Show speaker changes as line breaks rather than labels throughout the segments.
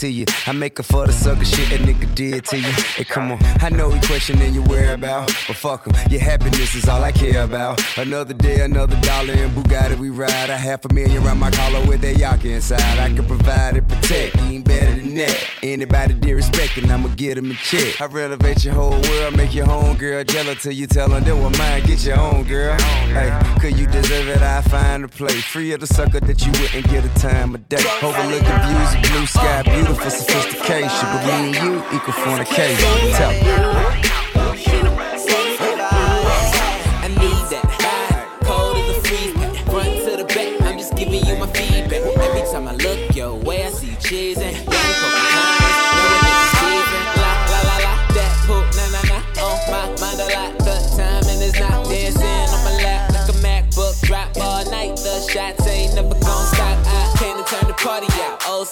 to you. I
make up for the sucker shit that nigga did to you. Hey, come on, I know he questioning your whereabouts, but fuck him. Your happiness is all I care about. Another day, another dollar in Bugatti we ride. A half a million round my collar with that Yaka inside. I can provide and protect. You ain't better than that. Anybody disrespecting, I'ma get him a check. I renovate your whole world, make your home girl jealous till you tell her that what mine. Get your own girl. Hey, cause you deserve it. I find a play free of the sucker that you wouldn't get a time of day. Overlooking views of blue sky, beauty looking for sophistication, but me and you equal fornication. Tell me.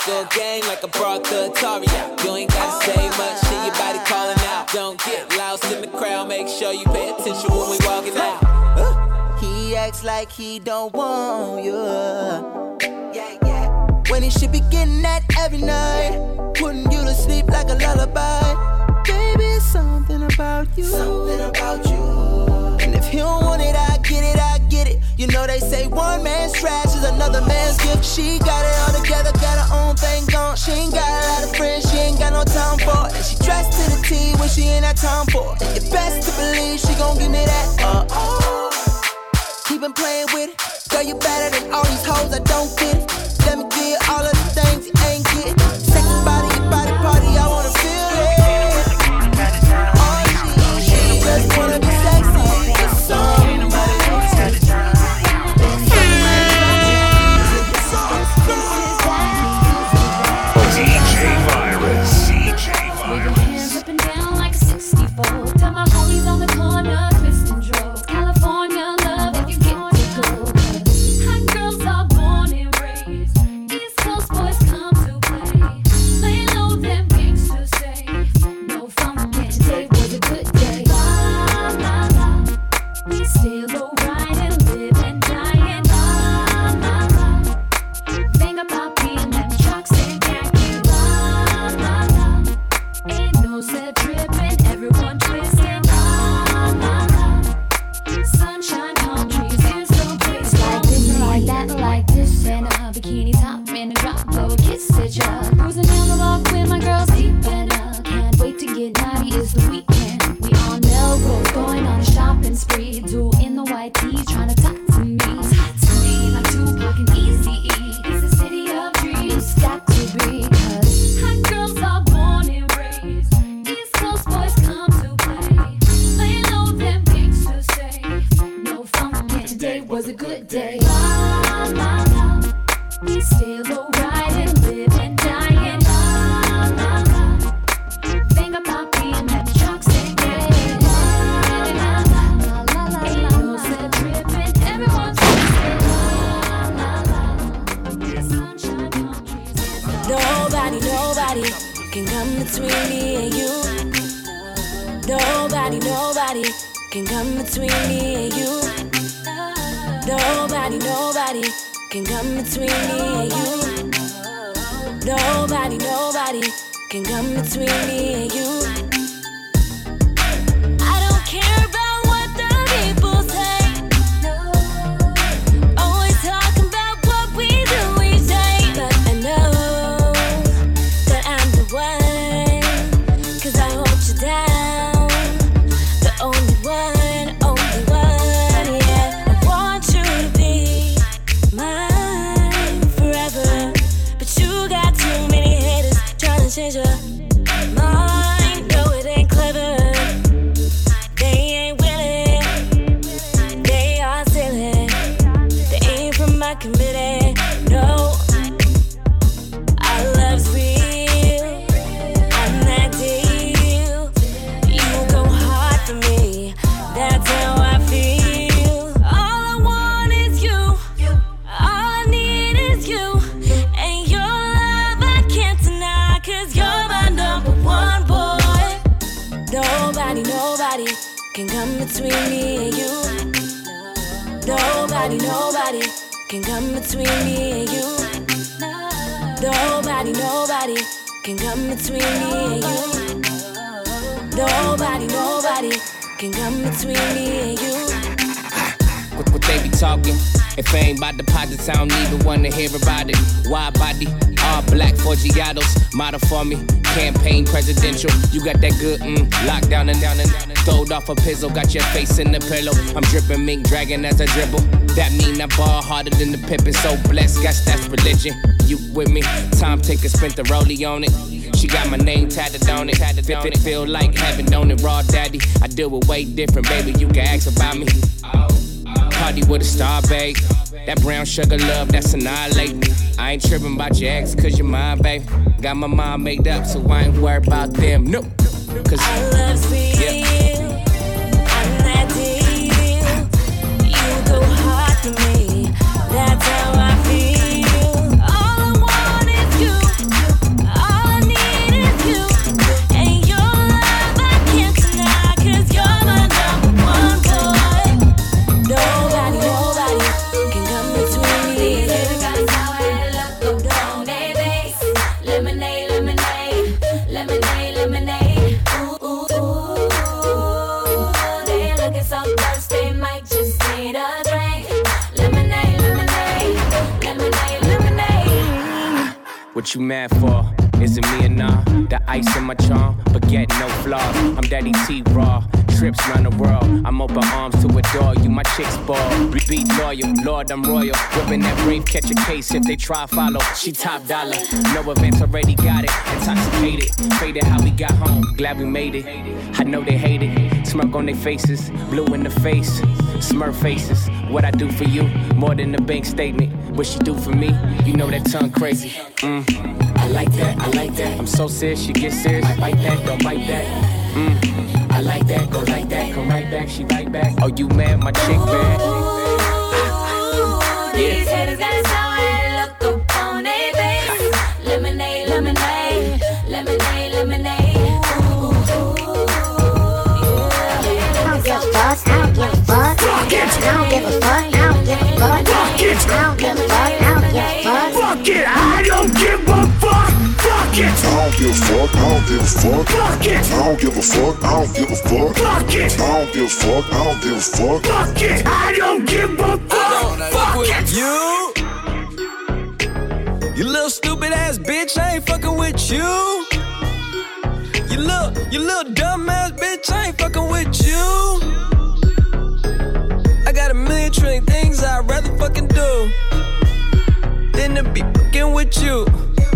good game like a brought the Atari out. You ain't gotta say much, shit, your body calling out. Don't get lost in the crowd, make sure you pay attention when we walking out. He acts like he don't want you. Yeah, yeah. When he should be getting that every night, putting you to sleep like a lullaby.
Baby, something about you. Something about you he don't want it, I get it, I get it. You know they say one man's trash is another man's gift. She got it all together, got her own thing going. She ain't got a lot of friends, she ain't got no time for it. And she dressed to the T when she ain't that time for it. And you best to believe she gon' give me that. Uh oh. Keep been playing with it. Girl, you better than all these hoes, I don't get it. Let me get all of
Nobody, nobody can come between me and you. What, what they
be talking? If it ain't about deposits, I don't even wanna hear about it. Wide body, all black Forgiatos, model for me. Campaign presidential, you got that good mm, lockdown and down and down. and Throwed off a pizzle, got your face in the pillow. I'm dripping mink dragon as I dribble. That mean I ball harder than the Pippen, so blessed. Guess that's religion. You with me? Time taker spent the rollie on it. She got my name tatted on it. Tatted on it. Feel like heaven, don't it? Raw daddy. I deal with way different, baby. You can ask about me. Party with a star, babe. That brown sugar love, that's annihilating. Me. I ain't tripping about your ex, cause you're mine, babe. Got my mind made up, so I ain't worried about them. No, cause
love's real. I'm that deal. You go hard for me. That's how I
You mad for? Is it me or nah? The ice in my charm, but get no flaws. I'm Daddy T Raw. Trips around the world. I'm open arms to adore you. My chicks ball. Be loyal. Lord, I'm royal. Whipping that brave, catch a case if they try follow. She top dollar. No events already got it. Intoxicated. Faded how we got home. Glad we made it. I know they hate it. Smirk on their faces. Blue in the face. Smurf faces. What I do for you. More than a bank statement. What she do for me. You know that tongue crazy. Mm. I like that, I like that. I'm so serious, she get serious. I bite that, don't bite that. Mm. I like that, go like that, come right back, she right back. Oh, you mad, my chick bad.
These haters got a sour look upon their face. Lemonade, lemonade, lemonade, lemonade.
I don't give a fuck. I don't give a fuck, fuck. I don't give a fuck, I don't give a fuck. I don't give a fuck, I don't give a fuck.
Fuck it, I don't give a fuck. Fuck it.
I don't give a fuck, I don't give a fuck.
Fuck it.
I don't give a fuck, I don't give a fuck.
Fuck it.
I don't give a fuck, I don't give a fuck.
Fuck it. I don't give a fuck. Fuck it.
You, you little stupid ass bitch, I ain't fucking with you. You little, you little dumb ass bitch, I ain't fucking with you. Trillion things I'd rather fucking do than to be fucking with you.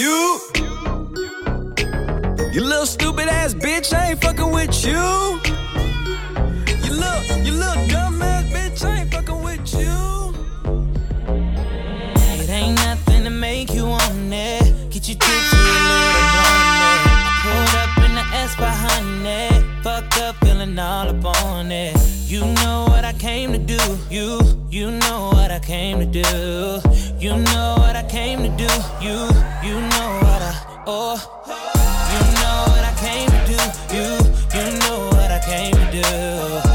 You you little stupid ass bitch, I ain't fucking with you. You little, you little dumb ass bitch, I ain't fucking with you.
It ain't nothing to make you want it. Get your tipsy a little on it. I pulled up in the S behind it. Fucked up, feeling all up on it. You know what I came to do. You, you know what I came to do. You know what I came to do. You, you know what I, oh. You know what I came to do. You, you know what I came to do.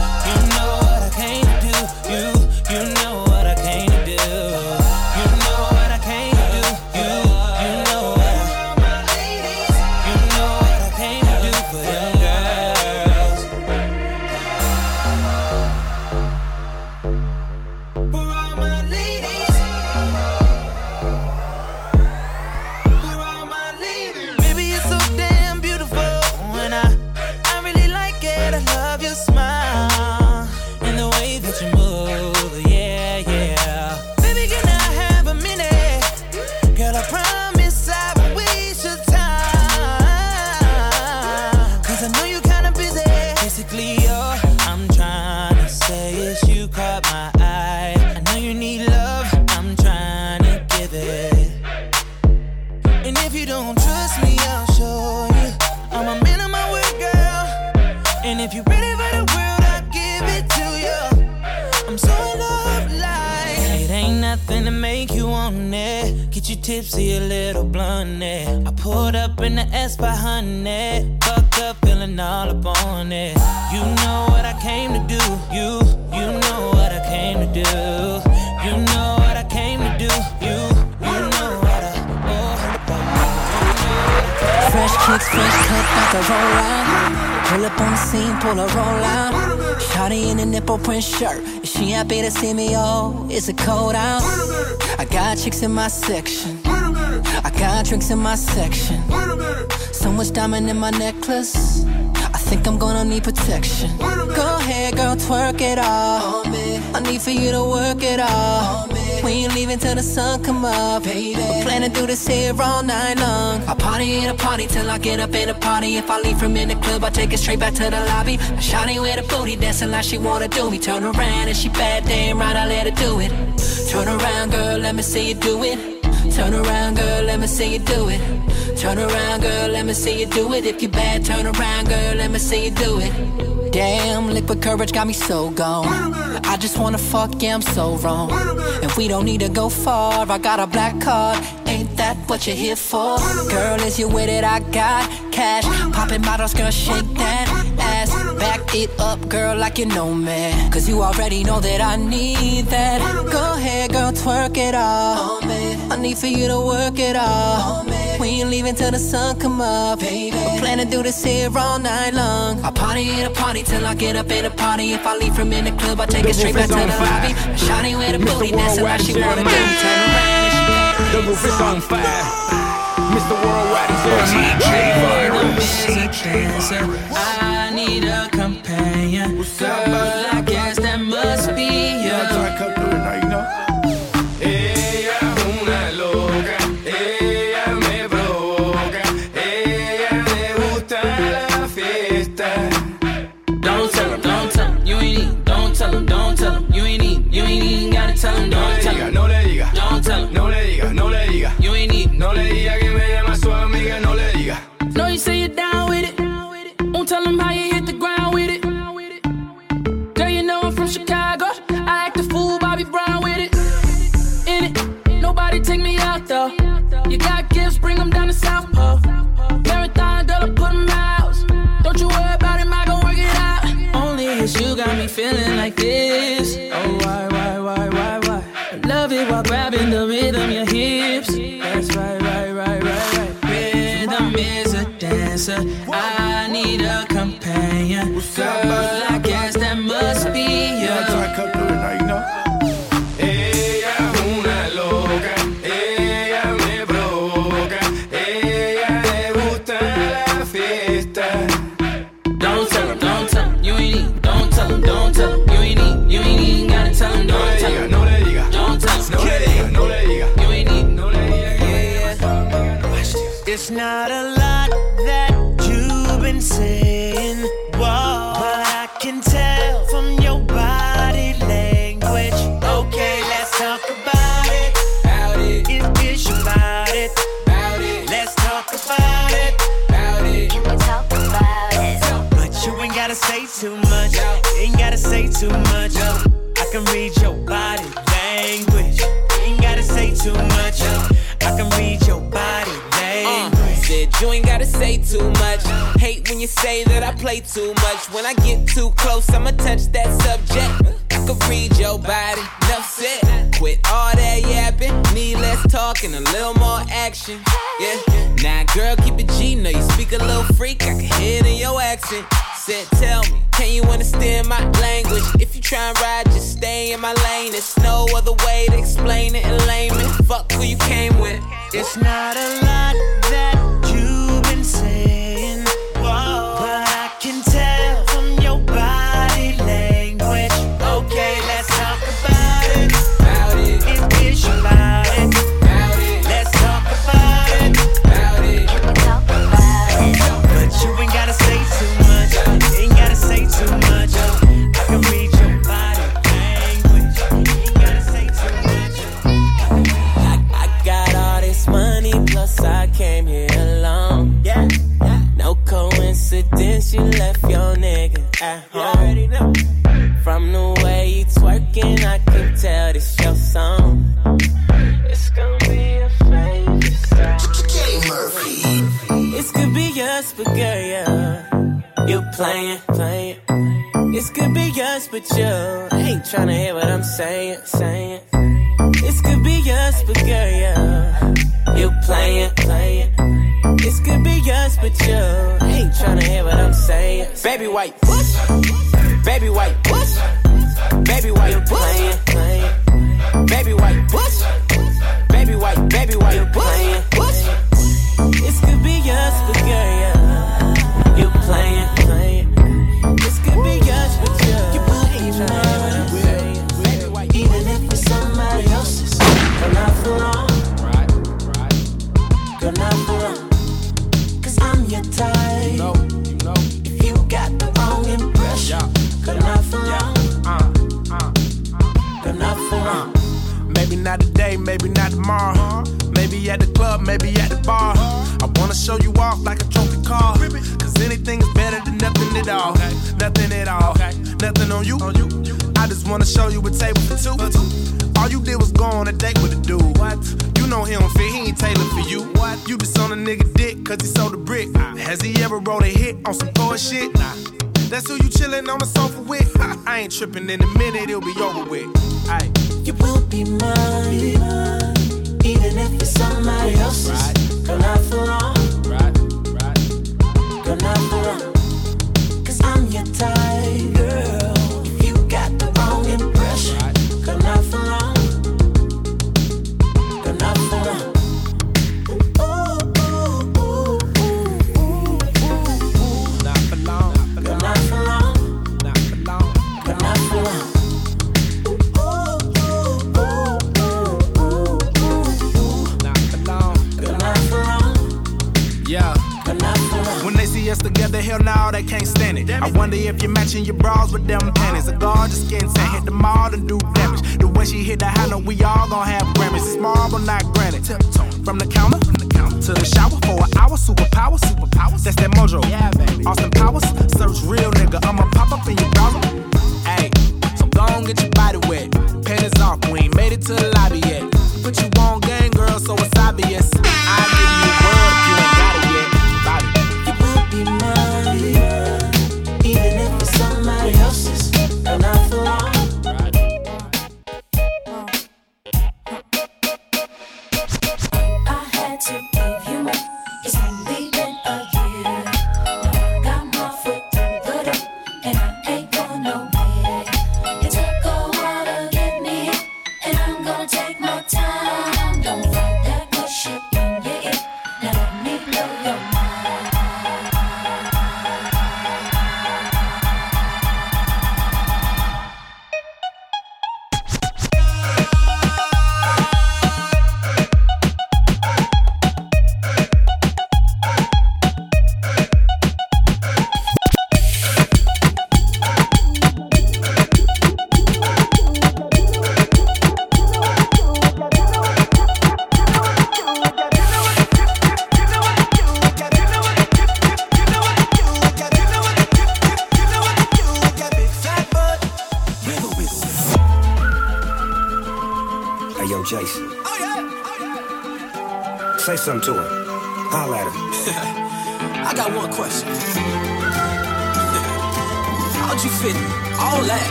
Tipsy, a little blunt. I pulled up in the S behind it. Fucked up, feeling all up on it. You know what I came to do. You, you know what I came to do. You know what I came to do. You, you know what I. Oh,
Fresh kicks, fresh cut, about to roll out. Pull up on the scene, pull a roll out. Shawty in a nipple print shirt. Is she happy to see me? Oh, it's a cold out. I got chicks in my section. I got drinks in my section. So much diamond in my necklace. I think I'm gonna need protection. Go ahead, girl, twerk it all. I need for you to work it all. We ain't leaving till the sun come up, baby. Plan to do this here all night long. I party in a party till I get up in a party. If I leave from in the club, I take it straight back to the lobby. A shawty with a booty dancing like she wanna do me. Turn around and she bad, damn right, I let her do it. Turn around, girl, let me see you do it. Turn around, girl, let me see you do it. Turn around, girl, let me see you do it. If you bad, turn around, girl, let me see you do it. Damn, liquid courage got me so gone. I just wanna fuck, yeah, I'm so wrong. And we don't need to go far. I got a black card, ain't that what you're here for? Girl, is you with it? I got cash. Popping bottles, girl, shake that ass. Back it up, girl, like you know me. Cause you already know that I need that. Go ahead, girl, twerk it all. I need for you to work it all. We ain't leaving till the sun come up. Baby. Plan to do this here all night long. I party in a party till I get up in a party. If I leave from in the club, I take
The
it straight back to the
on
lobby.
fire.
Shawty with a
Mr.
booty dancing like she wanna do.
Worldwide
Turn around and she bad.
The roof is on fire. Mr. Worldwide is
I need a companion. Girl, I got bring them down to South Pole. Marathon, girl, I put them out. Don't you worry about him, I gon' work it out. Only it's you got me feeling like this. Oh, why, why, why, why, why? I love it while grabbing the rhythm, your hips. That's right, right, right, right, right. Rhythm is a dancer. I need a companion. Girl,
gotta say too much. Ain't gotta say too much. I can read your body language. Ain't gotta say too much. I can read your body
Uh,
language.
said you ain't gotta say too much. Hate when you say that I play too much. When I get too close, I'ma touch that subject. I could read your body, enough said. Quit all that yapping, need less talk and a little more action. Yeah, now girl, keep it G. Know you speak a little freak, I can hear it in your accent. Said, tell me, can you understand my language? If you try and ride, just stay in my lane. There's no other way to explain it in layman. Fuck who you came with.
It's not a lot you
left your nigga at home.
know.
From the way you twerking, I can tell this your song. It's gonna be a favorite song. This could be us, but girl, yeah. You playing, playing. This could be us, but you ain't tryna hear what I'm saying, saying. This could be us, but girl, yeah. You playing, playing. This could be us, but you ain't tryna hear what I'm saying. Baby white, push. Baby white, push. Baby white, playing. Baby white, push. Baby white, baby white, playing, push. This could be us, but girl, yeah.
not today, maybe not tomorrow. Maybe at the club, maybe at the bar. I wanna show you off like a trophy car. Cause anything is better than nothing at all. Nothing at all. Nothing on you. I just wanna show you a table for two. All you did was go on a date with a dude. What? You know he don't fit, he ain't tailored for you. What? You just on a nigga dick, cause he sold a brick. Has he ever rolled a hit on some poor shit? Nah. That's who you chillin' on the sofa with. I ain't trippin' in a minute, it'll be over with. Aye
you will be mine. Even if somebody else's. For long. For I'm your.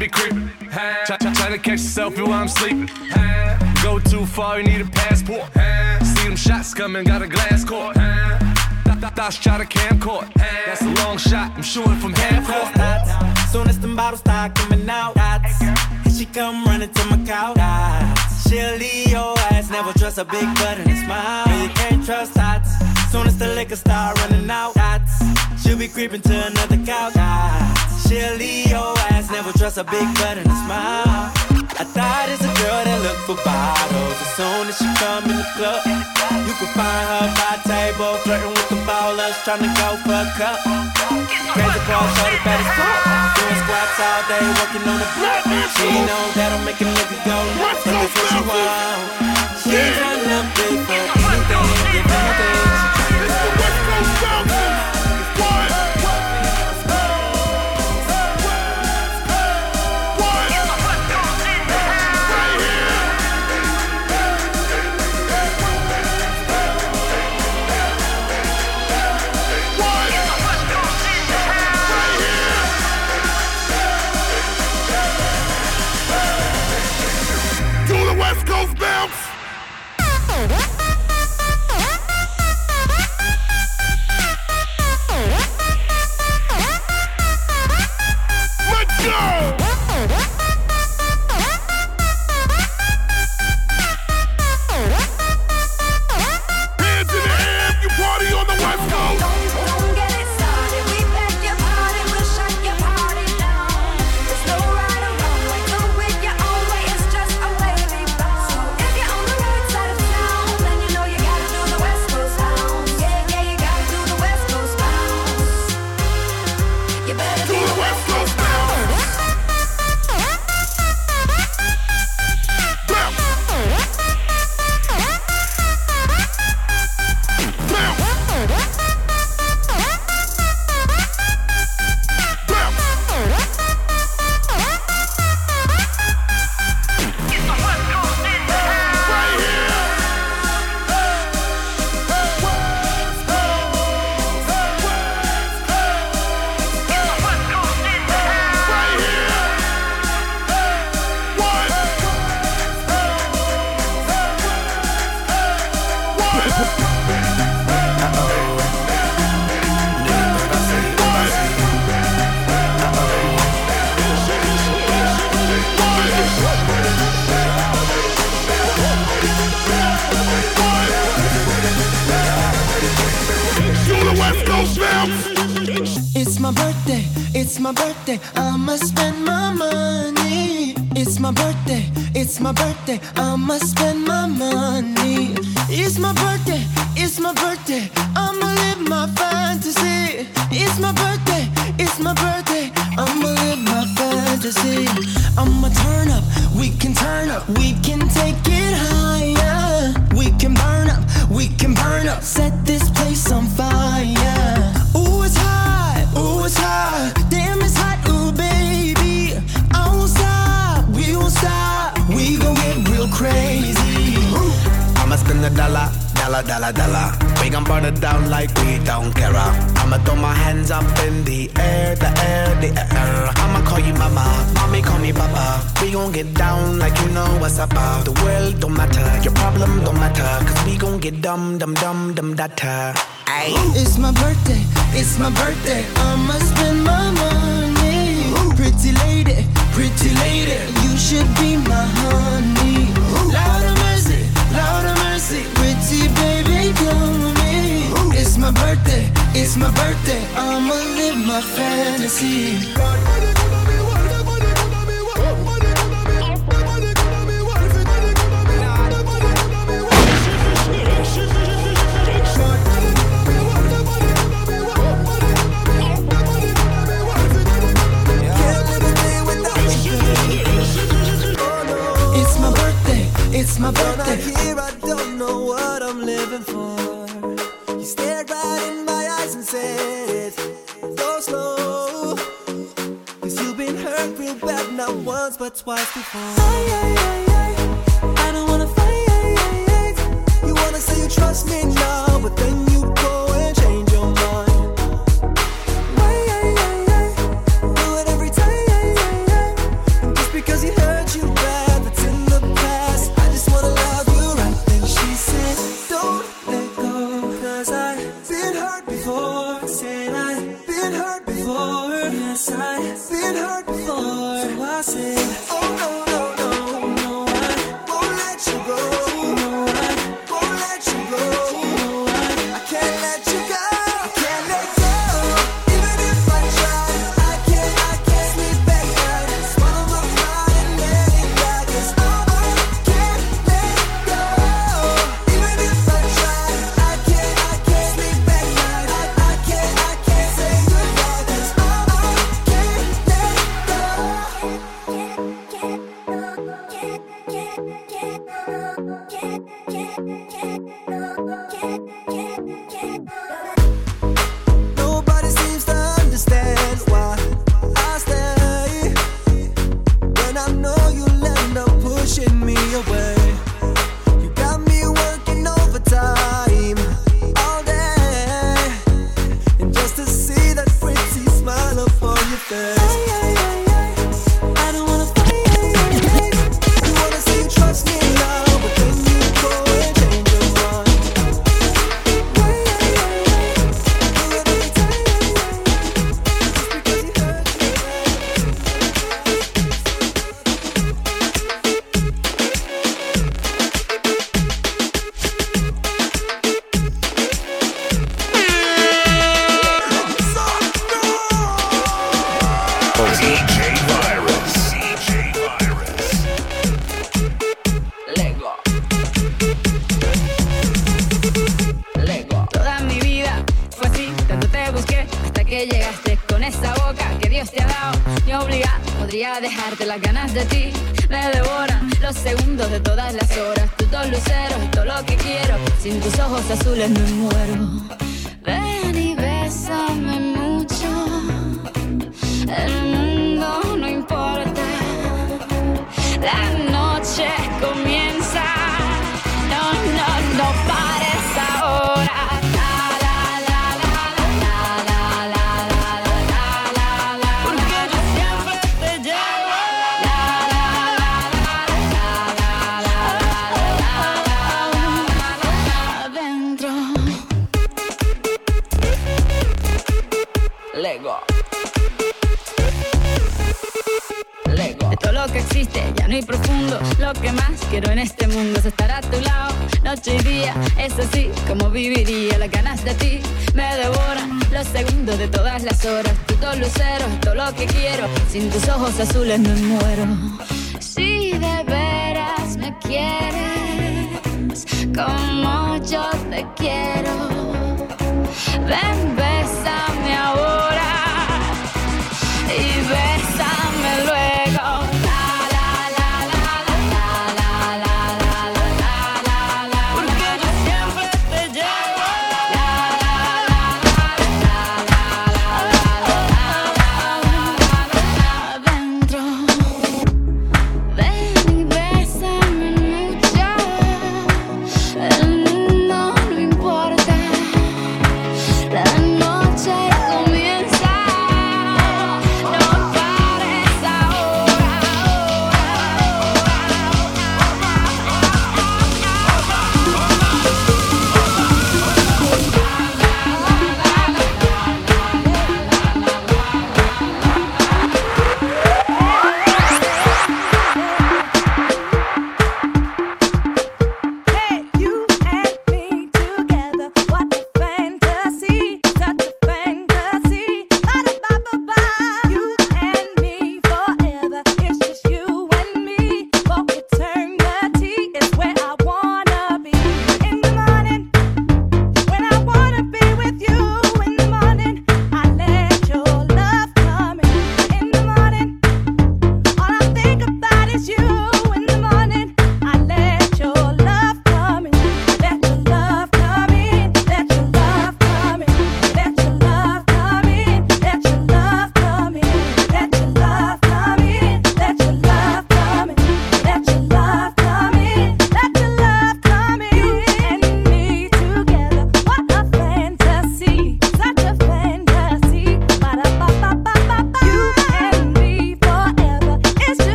be
creeping.
Try, try to catch yourself while I'm sleeping. Go too far, you need a passport. See them shots coming, got a glass court. Thoughts try to camcord. a
big butt and a smile.
I thought it's a girl that look for bottles. As soon as she come in the club, you can find her by table, flirting with the ballers, trying to go for a cup. Crazy boy, shorty bad as fuck. Doing squats all day, working on the block. She knows that'll make a nigga go nuts. That's what she want. She's
a